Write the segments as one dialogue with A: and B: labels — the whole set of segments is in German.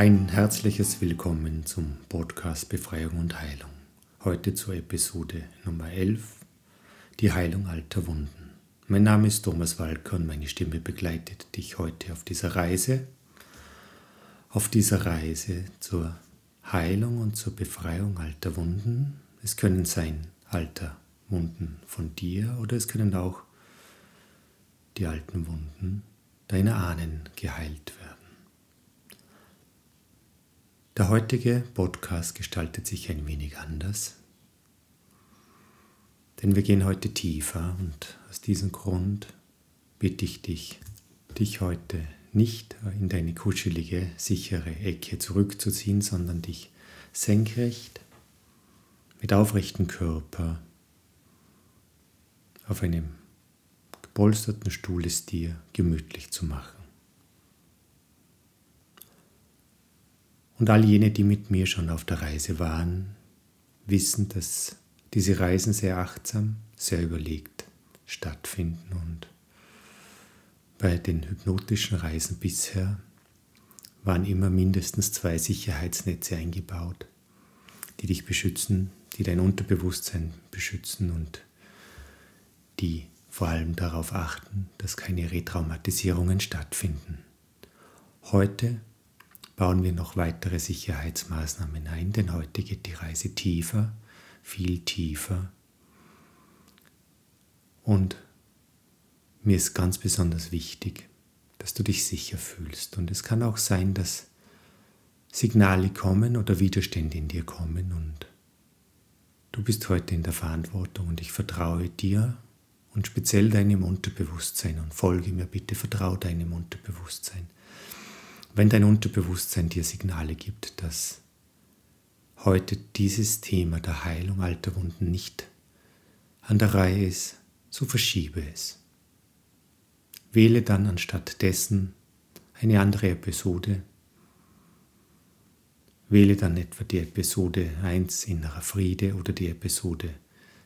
A: Ein herzliches Willkommen zum Podcast Befreiung und Heilung. Heute zur Episode Nummer 11, die Heilung alter Wunden. Mein Name ist Thomas Walker und meine Stimme begleitet dich heute auf dieser Reise, auf dieser Reise zur Heilung und zur Befreiung alter Wunden. Es können sein alter Wunden von dir oder es können auch die alten Wunden deiner Ahnen geheilt werden. Der heutige Podcast gestaltet sich ein wenig anders, denn wir gehen heute tiefer und aus diesem Grund bitte ich dich, dich heute nicht in deine kuschelige, sichere Ecke zurückzuziehen, sondern dich senkrecht mit aufrechtem Körper auf einem gepolsterten Stuhl es dir gemütlich zu machen. Und all jene, die mit mir schon auf der Reise waren, wissen, dass diese Reisen sehr achtsam, sehr überlegt stattfinden. Und bei den hypnotischen Reisen bisher waren immer mindestens zwei Sicherheitsnetze eingebaut, die dich beschützen, die dein Unterbewusstsein beschützen und die vor allem darauf achten, dass keine Retraumatisierungen stattfinden. Heute bauen wir noch weitere Sicherheitsmaßnahmen ein, denn heute geht die Reise tiefer, viel tiefer. Und mir ist ganz besonders wichtig, dass du dich sicher fühlst. Und es kann auch sein, dass Signale kommen oder Widerstände in dir kommen und du bist heute in der Verantwortung und ich vertraue dir und speziell deinem Unterbewusstsein und folge mir bitte, vertraue deinem Unterbewusstsein. Wenn dein Unterbewusstsein dir Signale gibt, dass heute dieses Thema der Heilung alter Wunden nicht an der Reihe ist, so verschiebe es. Wähle dann anstatt dessen eine andere Episode. Wähle dann etwa die Episode 1 Innerer Friede oder die Episode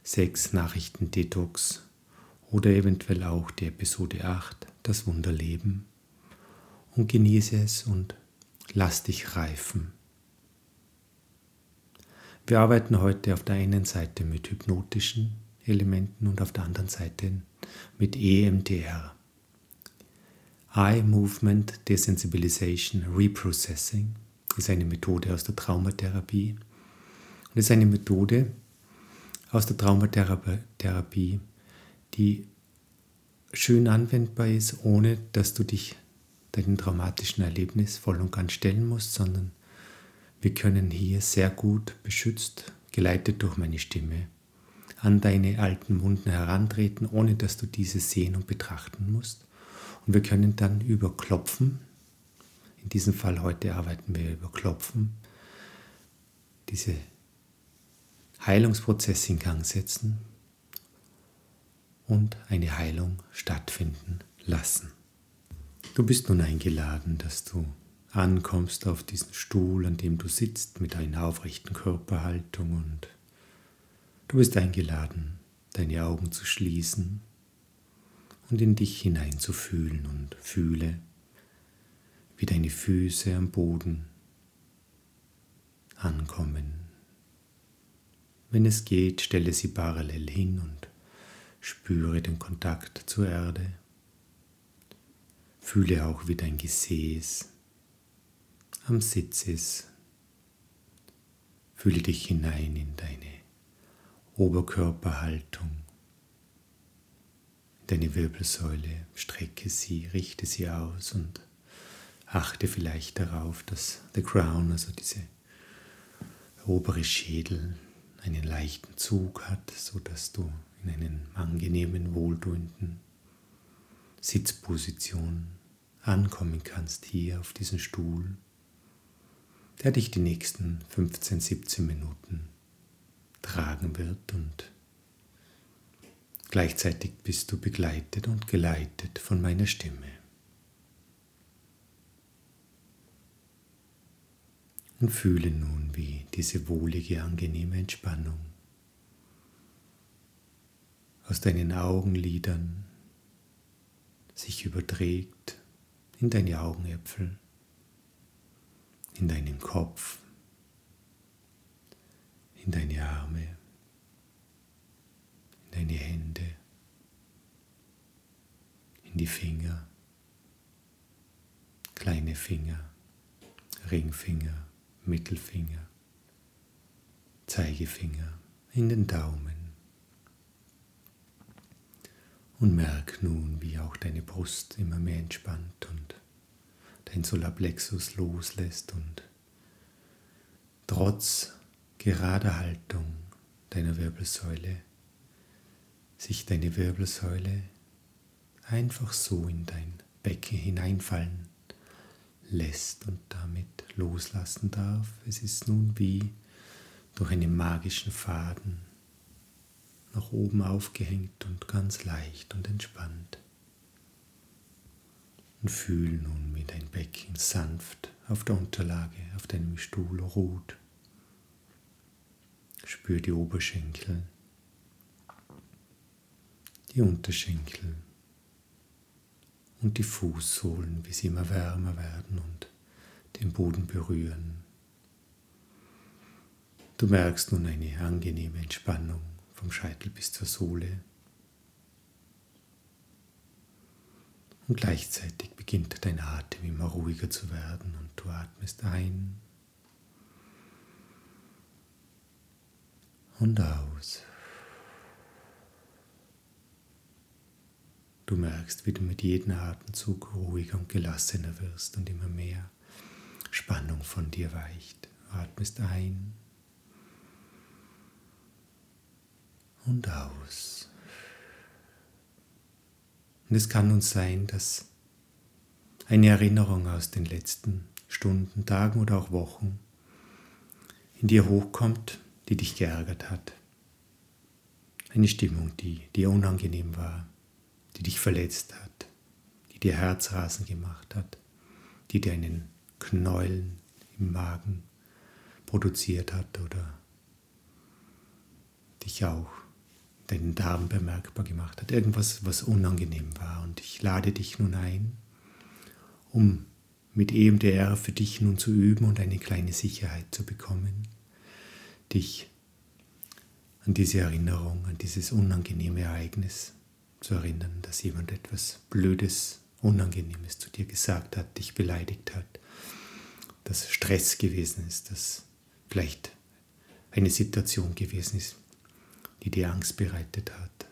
A: 6 Nachrichten Detox oder eventuell auch die Episode 8, das Wunderleben, und genieße es und lass dich reifen. Wir arbeiten heute auf der einen Seite mit hypnotischen Elementen und auf der anderen Seite mit EMDR. Eye Movement Desensibilization Reprocessing ist eine Methode aus der Traumatherapie und ist eine Methode aus der Traumatherapie, die schön anwendbar ist, ohne dass du dich deinem traumatischen Erlebnis voll und ganz stellen musst, sondern wir können hier sehr gut beschützt, geleitet durch meine Stimme, an deine alten Wunden herantreten, ohne dass du diese sehen und betrachten musst. Und wir können dann über Klopfen, in diesem Fall heute arbeiten wir über Klopfen, diese Heilungsprozesse in Gang setzen, und eine Heilung stattfinden lassen. Du bist nun eingeladen, dass du ankommst auf diesen Stuhl, an dem du sitzt, mit einer aufrechten Körperhaltung und du bist eingeladen, deine Augen zu schließen und in dich hineinzufühlen und fühle, wie deine Füße am Boden ankommen. Wenn es geht, stelle sie parallel hin und Spüre den Kontakt zur Erde. Fühle auch, wie dein Gesäß am Sitz ist. Fühle dich hinein in deine Oberkörperhaltung, deine Wirbelsäule, strecke sie, richte sie aus und achte vielleicht darauf, dass the crown, also diese obere Schädel, einen leichten Zug hat, so dass du in einen angenehmen, wohltuenden Sitzposition ankommen kannst hier auf diesem Stuhl, der dich die nächsten 15, 17 Minuten tragen wird und gleichzeitig bist du begleitet und geleitet von meiner Stimme. Und fühle nun, wie diese wohlige, angenehme Entspannung aus deinen Augenlidern sich überträgt in deine Augenäpfel, in deinen Kopf, in deine Arme, in deine Hände, in die Finger, kleine Finger, Ringfinger, Mittelfinger, Zeigefinger, in den Daumen. Und merk nun, wie auch deine Brust immer mehr entspannt und dein Solarplexus loslässt und trotz gerader Haltung deiner Wirbelsäule sich deine Wirbelsäule einfach so in dein Becken hineinfallen lässt und damit loslassen darf. Es ist nun wie durch einen magischen Faden nach oben aufgehängt und ganz leicht und entspannt. Und fühl nun, wie dein Becken sanft auf der Unterlage, auf deinem Stuhl ruht. Spür die Oberschenkel, die Unterschenkel und die Fußsohlen, wie sie immer wärmer werden und den Boden berühren. Du merkst nun eine angenehme Entspannung vom Scheitel bis zur Sohle. Und gleichzeitig beginnt dein Atem immer ruhiger zu werden und du atmest ein und aus. Du merkst, wie du mit jedem Atemzug ruhiger und gelassener wirst und immer mehr Spannung von dir weicht. Atmest ein und aus. Und es kann uns sein, dass eine Erinnerung aus den letzten Stunden, Tagen oder auch Wochen in dir hochkommt, die dich geärgert hat. Eine Stimmung, die dir unangenehm war, die dich verletzt hat, die dir Herzrasen gemacht hat, die dir einen Knäulen im Magen produziert hat oder dich auch deinen Darm bemerkbar gemacht hat, irgendwas, was unangenehm war. Und ich lade dich nun ein, um mit EMDR für dich nun zu üben und eine kleine Sicherheit zu bekommen, dich an diese Erinnerung, an dieses unangenehme Ereignis zu erinnern, dass jemand etwas Blödes, Unangenehmes zu dir gesagt hat, dich beleidigt hat, dass Stress gewesen ist, dass vielleicht eine Situation gewesen ist, die dir Angst bereitet hat.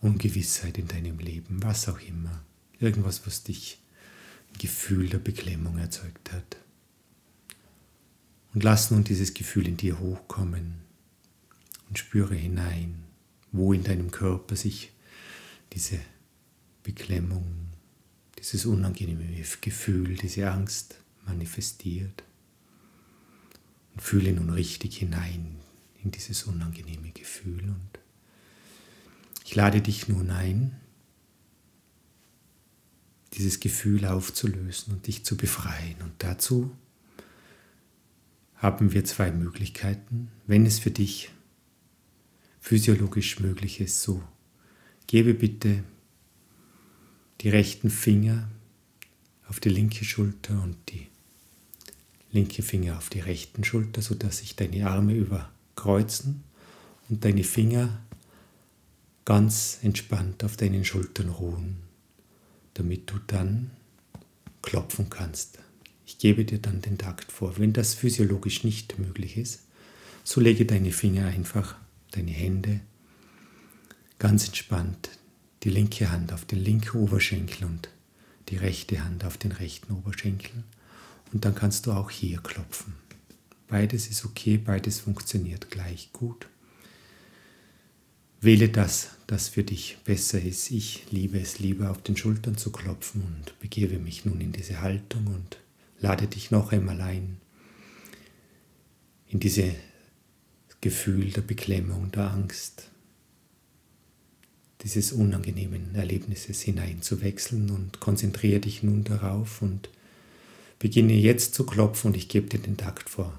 A: Ungewissheit in deinem Leben, was auch immer. Irgendwas, was dich ein Gefühl der Beklemmung erzeugt hat. Und lass nun dieses Gefühl in dir hochkommen und spüre hinein, wo in deinem Körper sich diese Beklemmung, dieses unangenehme Gefühl, diese Angst manifestiert. Und fühle nun richtig hinein in dieses unangenehme Gefühl. Und ich lade dich nun ein, dieses Gefühl aufzulösen und dich zu befreien. Und dazu haben wir zwei Möglichkeiten. Wenn es für dich physiologisch möglich ist, so gebe bitte die rechten Finger auf die linke Schulter und die linke Finger auf die rechten Schulter, sodass sich deine Arme über kreuzen und deine Finger ganz entspannt auf deinen Schultern ruhen, damit du dann klopfen kannst. Ich gebe dir dann den Takt vor. Wenn das physiologisch nicht möglich ist, so lege deine Finger einfach, deine Hände ganz entspannt, die linke Hand auf den linken Oberschenkel und die rechte Hand auf den rechten Oberschenkel. Und dann kannst du auch hier klopfen. Beides ist okay, beides funktioniert gleich gut. Wähle das, das für dich besser ist. Ich liebe es lieber auf den Schultern zu klopfen und begebe mich nun in diese Haltung und lade dich noch einmal ein in dieses Gefühl der Beklemmung, der Angst, dieses unangenehmen Erlebnisses hineinzuwechseln und konzentriere dich nun darauf und beginne jetzt zu klopfen und ich gebe dir den Takt vor.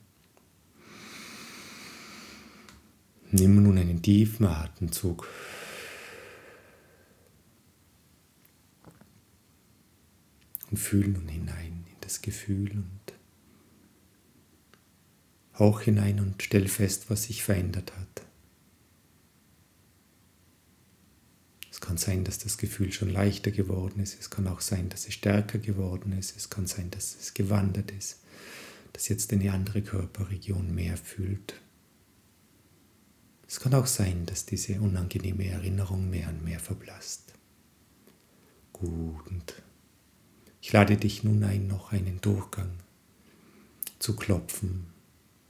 A: Nimm nun einen tiefen Atemzug. Und fühl nun hinein in das Gefühl und hauch hinein und stell fest, was sich verändert hat. Es kann sein, dass das Gefühl schon leichter geworden ist. Es kann auch sein, dass es stärker geworden ist. Es kann sein, dass es gewandert ist, dass jetzt eine andere Körperregion mehr fühlt. Es kann auch sein, dass diese unangenehme Erinnerung mehr und mehr verblasst. Gut, und ich lade dich nun ein, noch einen Durchgang zu klopfen.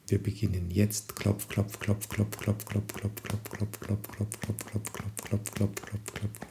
A: Wir beginnen jetzt. Klopf, klopf, klopf, klopf, klopf, klopf, klopf, klopf, klopf, klopf, klopf, klopf, klopf, klopf, klopf, klopf, klopf, klopf.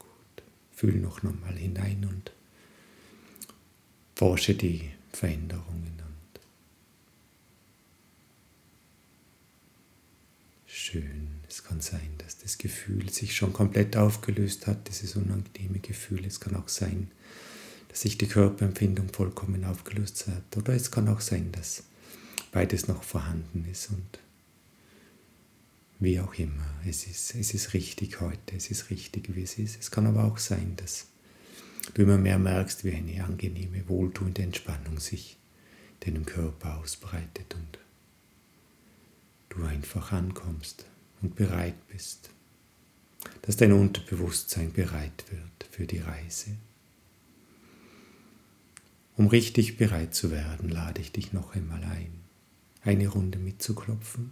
A: Fühl noch nochmal hinein und forsche die Veränderungen an. Schön. Es kann sein, dass das Gefühl sich schon komplett aufgelöst hat, dieses unangenehme Gefühl. Es kann auch sein, dass sich die Körperempfindung vollkommen aufgelöst hat. Oder es kann auch sein, dass beides noch vorhanden ist und wie auch immer. Es ist, es ist richtig heute, es ist richtig, wie es ist. Es kann aber auch sein, dass du immer mehr merkst, wie eine angenehme, wohltuende Entspannung sich deinem Körper ausbreitet und du einfach ankommst und bereit bist, dass dein Unterbewusstsein bereit wird für die Reise. Um richtig bereit zu werden, lade ich dich noch einmal ein, eine Runde mitzuklopfen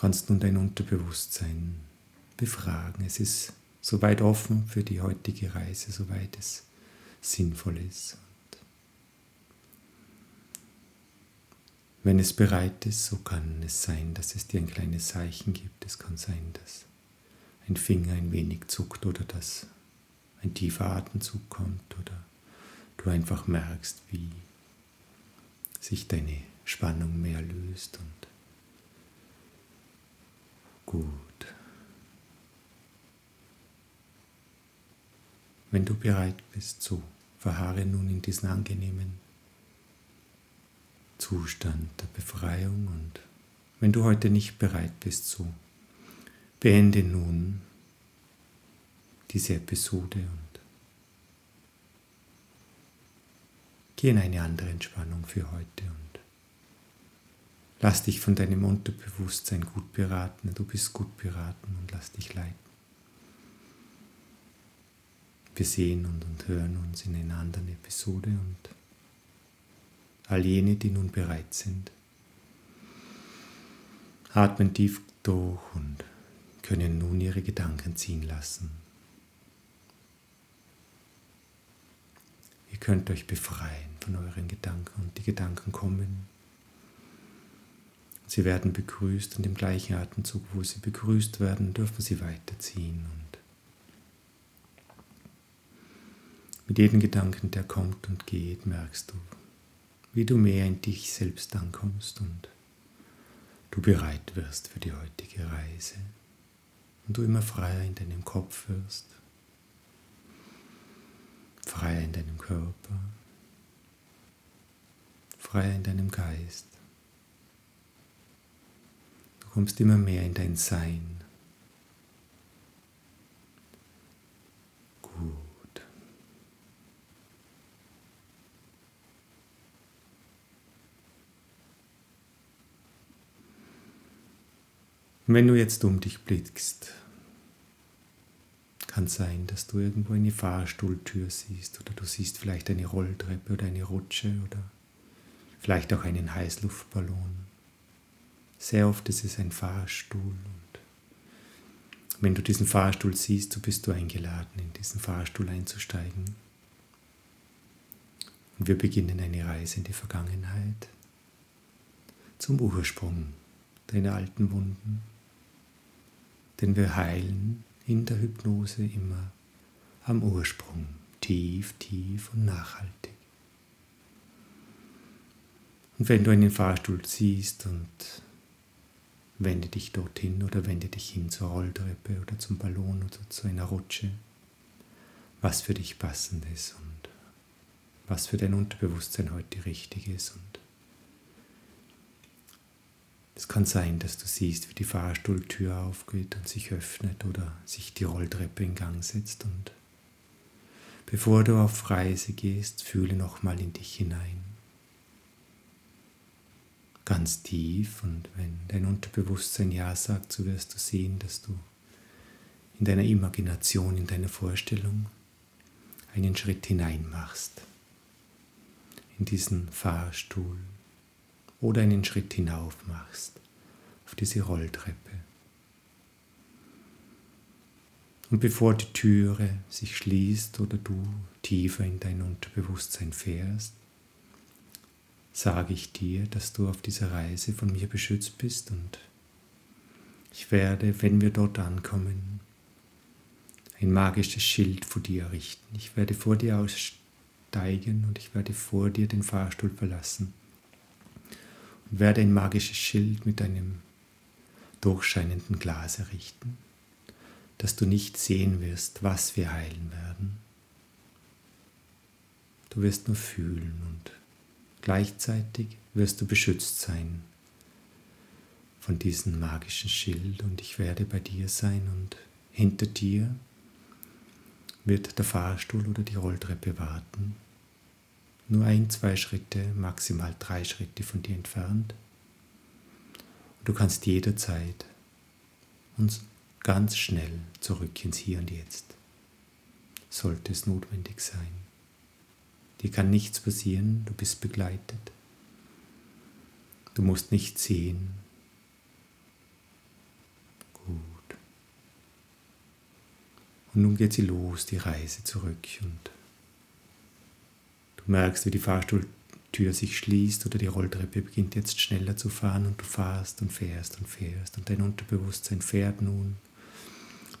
A: kannst nun dein Unterbewusstsein befragen. Es ist soweit offen für die heutige Reise, soweit es sinnvoll ist. Wenn es bereit ist, so kann es sein, dass es dir ein kleines Zeichen gibt. Es kann sein, dass ein Finger ein wenig zuckt oder dass ein tiefer Atemzug kommt oder du einfach merkst, wie sich deine Spannung mehr löst und gut. Wenn du bereit bist, so verharre nun in diesen angenehmen Zustand der Befreiung und wenn du heute nicht bereit bist, so beende nun diese Episode und geh in eine andere Entspannung für heute und lass dich von deinem Unterbewusstsein gut beraten. Du bist gut beraten und lass dich leiten. Wir sehen und, und hören uns in einer anderen Episode und all jene, die nun bereit sind, atmen tief durch und können nun ihre Gedanken ziehen lassen. Ihr könnt euch befreien von euren Gedanken und die Gedanken kommen. Sie werden begrüßt und im gleichen Atemzug, wo sie begrüßt werden, dürfen sie weiterziehen. Und mit jedem Gedanken, der kommt und geht, merkst du, wie du mehr in dich selbst ankommst und du bereit wirst für die heutige Reise und du immer freier in deinem Kopf wirst, freier in deinem Körper, freier in deinem Geist. Kommst immer mehr in dein Sein. Und wenn du jetzt um dich blickst, kann sein, dass du irgendwo eine Fahrstuhltür siehst oder du siehst vielleicht eine Rolltreppe oder eine Rutsche oder vielleicht auch einen Heißluftballon. Sehr oft ist es ein Fahrstuhl und wenn du diesen Fahrstuhl siehst, so bist du eingeladen, in diesen Fahrstuhl einzusteigen. Und wir beginnen eine Reise in die Vergangenheit zum Ursprung deiner alten Wunden denn wir heilen in der Hypnose immer am Ursprung, tief, tief und nachhaltig. Und wenn du einen Fahrstuhl siehst und wende dich dorthin oder wende dich hin zur Rolltreppe oder zum Ballon oder zu einer Rutsche, was für dich passend ist und was für dein Unterbewusstsein heute richtig ist und es kann sein, dass du siehst, wie die Fahrstuhltür aufgeht und sich öffnet oder sich die Rolltreppe in Gang setzt. Und bevor du auf Reise gehst, fühle nochmal in dich hinein. Ganz tief. Und wenn dein Unterbewusstsein Ja sagt, so wirst du sehen, dass du in deiner Imagination, in deiner Vorstellung einen Schritt hinein machst in diesen Fahrstuhl. Oder einen Schritt hinauf machst auf diese Rolltreppe. Und bevor die Türe sich schließt oder du tiefer in dein Unterbewusstsein fährst, sage ich dir, dass du auf dieser Reise von mir beschützt bist und ich werde, wenn wir dort ankommen, ein magisches Schild vor dir errichten. Ich werde vor dir aussteigen und ich werde vor dir den Fahrstuhl verlassen werde ein magisches Schild mit einem durchscheinenden Glas errichten, dass du nicht sehen wirst, was wir heilen werden. Du wirst nur fühlen und gleichzeitig wirst du beschützt sein von diesem magischen Schild und ich werde bei dir sein und hinter dir wird der Fahrstuhl oder die Rolltreppe warten nur ein, zwei Schritte, maximal drei Schritte von dir entfernt. Und du kannst jederzeit uns ganz schnell zurück ins Hier und Jetzt, sollte es notwendig sein. Dir kann nichts passieren, du bist begleitet. Du musst nichts sehen. Gut. Und nun geht sie los, die Reise zurück und Du merkst, wie die Fahrstuhltür sich schließt oder die Rolltreppe beginnt jetzt schneller zu fahren und du fährst und fährst und fährst und dein Unterbewusstsein fährt nun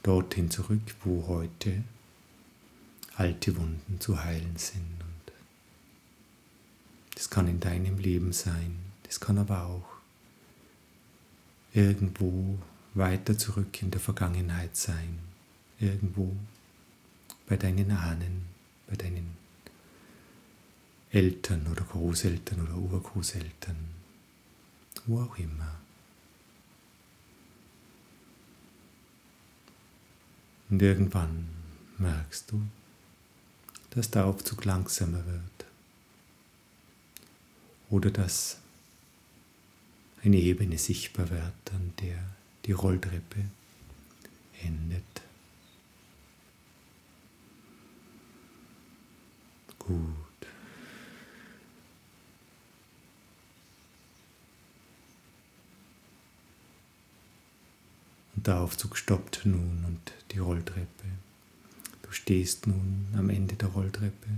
A: dorthin zurück, wo heute alte Wunden zu heilen sind. Das kann in deinem Leben sein, das kann aber auch irgendwo weiter zurück in der Vergangenheit sein, irgendwo bei deinen Ahnen, bei deinen Eltern oder Großeltern oder Urgroßeltern, wo auch immer. Und irgendwann merkst du, dass der Aufzug langsamer wird oder dass eine Ebene sichtbar wird, an der die Rolltreppe endet. Gut. Und der Aufzug stoppt nun und die Rolltreppe. Du stehst nun am Ende der Rolltreppe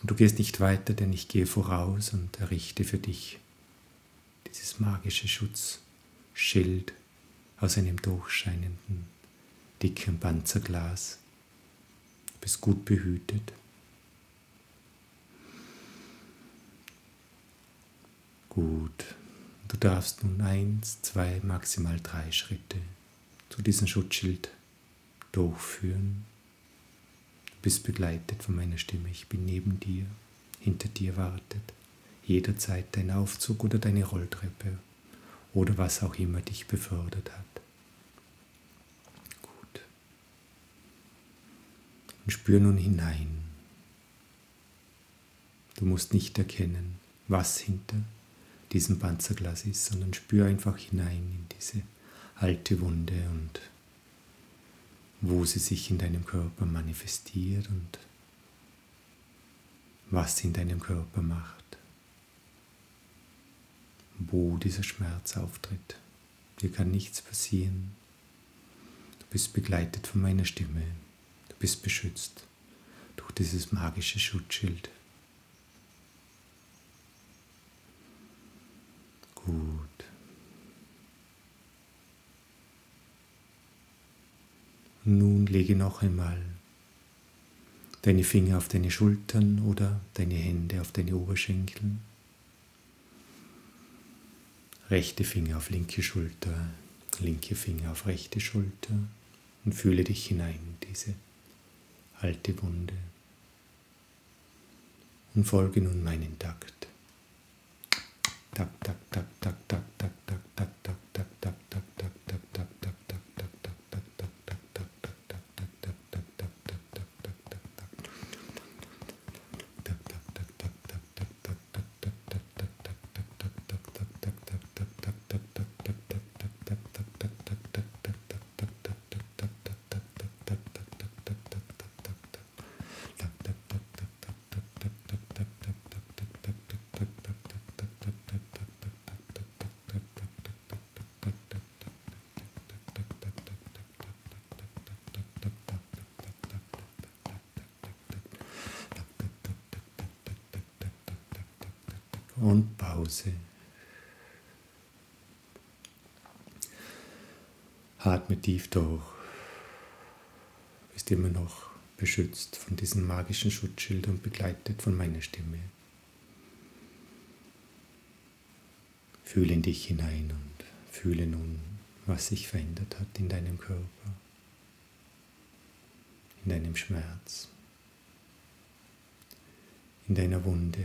A: Und du gehst nicht weiter, denn ich gehe voraus und errichte für dich dieses magische Schutzschild aus einem durchscheinenden, dicken Panzerglas. Du bist gut behütet. Gut. Du darfst nun eins, zwei, maximal drei Schritte zu diesem Schutzschild durchführen. Bist begleitet von meiner Stimme. Ich bin neben dir. Hinter dir wartet jederzeit dein Aufzug oder deine Rolltreppe oder was auch immer dich befördert hat. Gut. Und spür nun hinein. Du musst nicht erkennen, was hinter diesem Panzerglas ist, sondern spür einfach hinein in diese alte Wunde und wo sie sich in deinem Körper manifestiert und was sie in deinem Körper macht, wo dieser Schmerz auftritt. Dir kann nichts passieren. Du bist begleitet von meiner Stimme. Du bist beschützt durch dieses magische Schutzschild. Gut. Nun lege noch einmal deine Finger auf deine Schultern oder deine Hände auf deine Oberschenkel. Rechte Finger auf linke Schulter, linke Finger auf rechte Schulter und fühle dich hinein in diese alte Wunde. Und folge nun meinen Takt. Tak, tak, tak, tak, tak, tak, und Pause. Atme tief durch. Bist immer noch beschützt von diesem magischen Schutzschild und begleitet von meiner Stimme. Fühle in dich hinein und fühle nun, was sich verändert hat in deinem Körper, in deinem Schmerz, in deiner Wunde,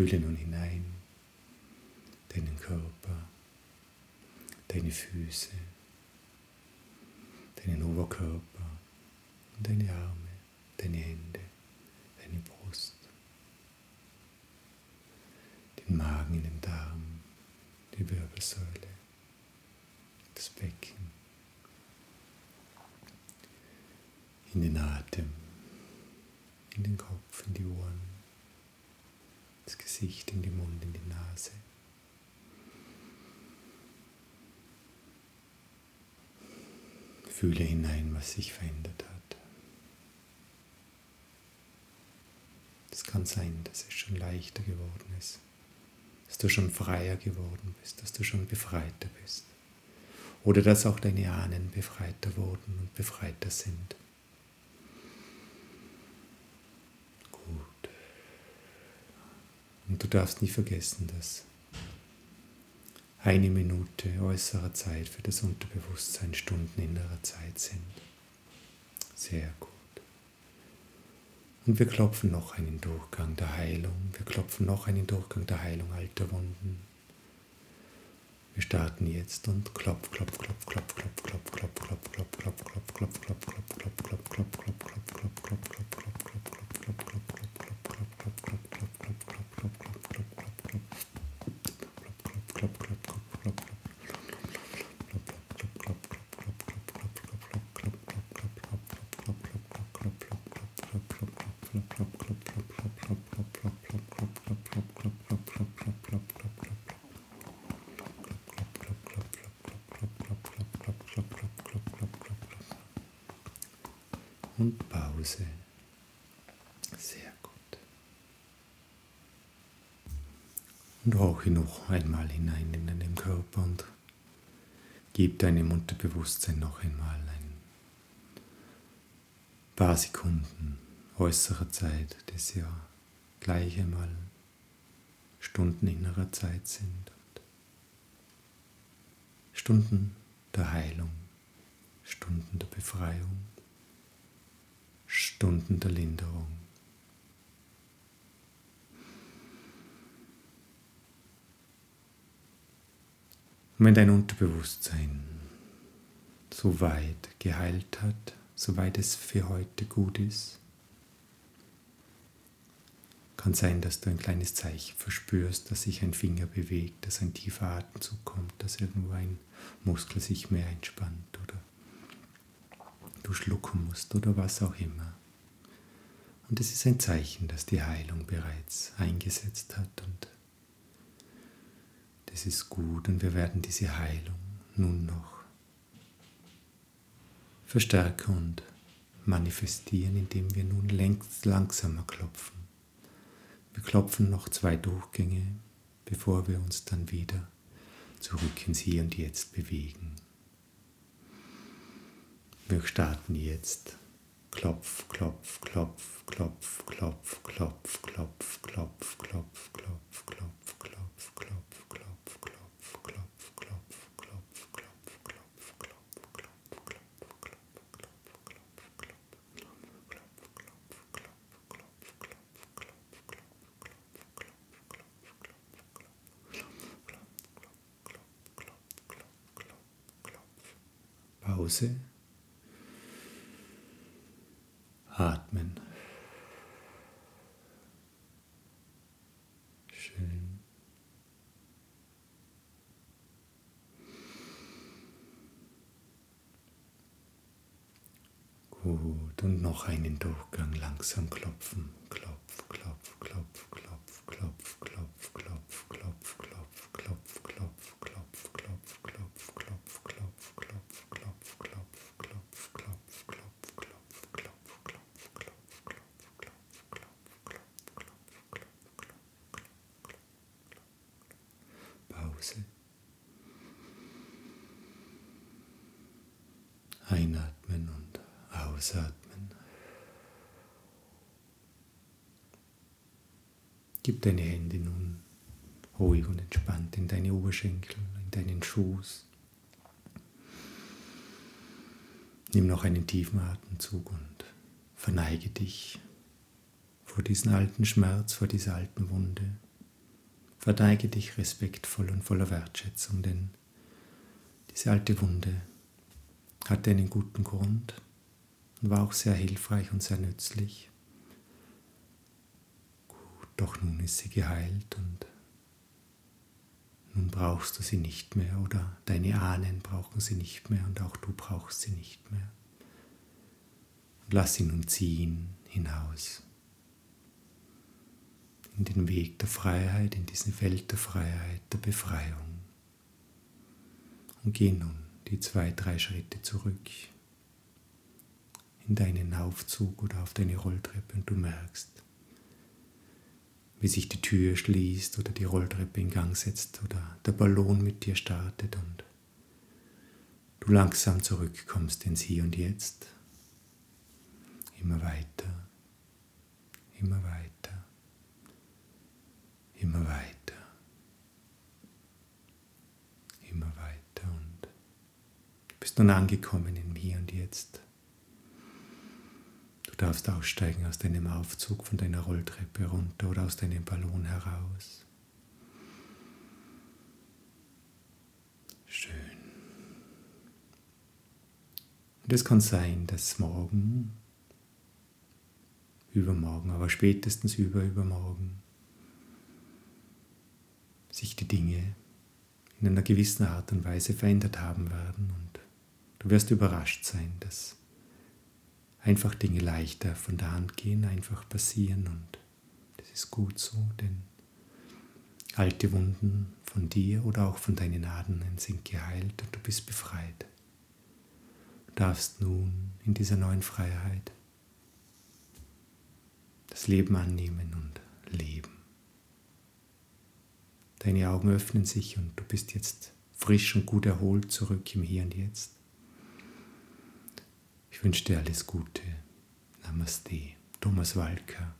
A: Fühle nun hinein deinen Körper, deine Füße, deinen Oberkörper und deine Arme, deine Hände, deine Brust, den Magen in den Darm, die Wirbelsäule, das Becken, in den Atem, in den Kopf, in die Ohren ins Gesicht, in den Mund, in die Nase. Fühle hinein, was sich verändert hat. Es kann sein, dass es schon leichter geworden ist, dass du schon freier geworden bist, dass du schon befreiter bist. Oder dass auch deine Ahnen befreiter wurden und befreiter sind. Du darfst nicht vergessen, dass eine Minute äußerer Zeit für das Unterbewusstsein Stunden innerer Zeit sind. Sehr gut. Und wir klopfen noch einen Durchgang der Heilung. Wir klopfen noch einen Durchgang der Heilung alter Wunden. Wir starten jetzt und klopf, klopf, klopf, klopf, klopf, klopf, klopf, klopf, klopf, klopf, klopf, klopf, klopf, klopf, klopf, klopf, klopf, klopf, und Pause. Sehr gut. Und rauche noch einmal hinein in den Körper und gib deinem Unterbewusstsein noch einmal ein paar Sekunden äußerer Zeit, das ja gleich einmal Stunden innerer Zeit sind. Und Stunden der Heilung, Stunden der Befreiung. Stunden der Linderung. Und wenn dein Unterbewusstsein so weit geheilt hat, soweit es für heute gut ist, kann sein, dass du ein kleines Zeichen verspürst, dass sich ein Finger bewegt, dass ein tiefer Atemzug kommt, dass irgendwo ein Muskel sich mehr entspannt oder du schlucken musst oder was auch immer. Und es ist ein Zeichen, dass die Heilung bereits eingesetzt hat und das ist gut und wir werden diese Heilung nun noch verstärken und manifestieren, indem wir nun längst langsamer klopfen. Wir klopfen noch zwei Durchgänge, bevor wir uns dann wieder zurück ins Hier und Jetzt bewegen. Wir starten jetzt. Klopf, klopf, klopf, klopf, Pause. Atmen. Schön. Gut, und noch einen Durchgang langsam klopfen. Klopf, Pause. Einatmen und ausatmen. Gib deine Hände nun ruhig und entspannt in deine Oberschenkel, in deinen Schoß. Nimm noch einen tiefen Atemzug und verneige dich vor diesem alten Schmerz, vor dieser alten Wunde. Verneige dich respektvoll und voller Wertschätzung, denn diese alte Wunde hatte einen guten Grund und war auch sehr hilfreich und sehr nützlich. Gut, doch nun ist sie geheilt und nun brauchst du sie nicht mehr oder deine Ahnen brauchen sie nicht mehr und auch du brauchst sie nicht mehr. Und lass sie nun ziehen hinaus in den Weg der Freiheit, in diesen Feld der Freiheit, der Befreiung. Und geh nun die zwei, drei Schritte zurück in deinen Aufzug oder auf deine Rolltreppe und du merkst, wie sich die Tür schließt oder die Rolltreppe in Gang setzt oder der Ballon mit dir startet und du langsam zurückkommst ins Hier und Jetzt. Immer weiter, immer weiter, Immer weiter. Immer weiter und du bist nun angekommen im Hier und Jetzt. Du darfst aussteigen aus deinem Aufzug von deiner Rolltreppe runter oder aus deinem Ballon heraus. Schön. Und es kann sein, dass morgen, übermorgen, aber spätestens überübermorgen sich die Dinge in einer gewissen Art und Weise verändert haben werden und du wirst überrascht sein, dass einfach Dinge leichter von der Hand gehen, einfach passieren und das ist gut so, denn alte Wunden von dir oder auch von deinen Adern sind geheilt und du bist befreit. Du darfst nun in dieser neuen Freiheit das Leben annehmen und leben. Deine Augen öffnen sich und du bist jetzt frisch und gut erholt zurück im Hier und Jetzt. Ich wünsche dir alles Gute. Namaste. Thomas Walker.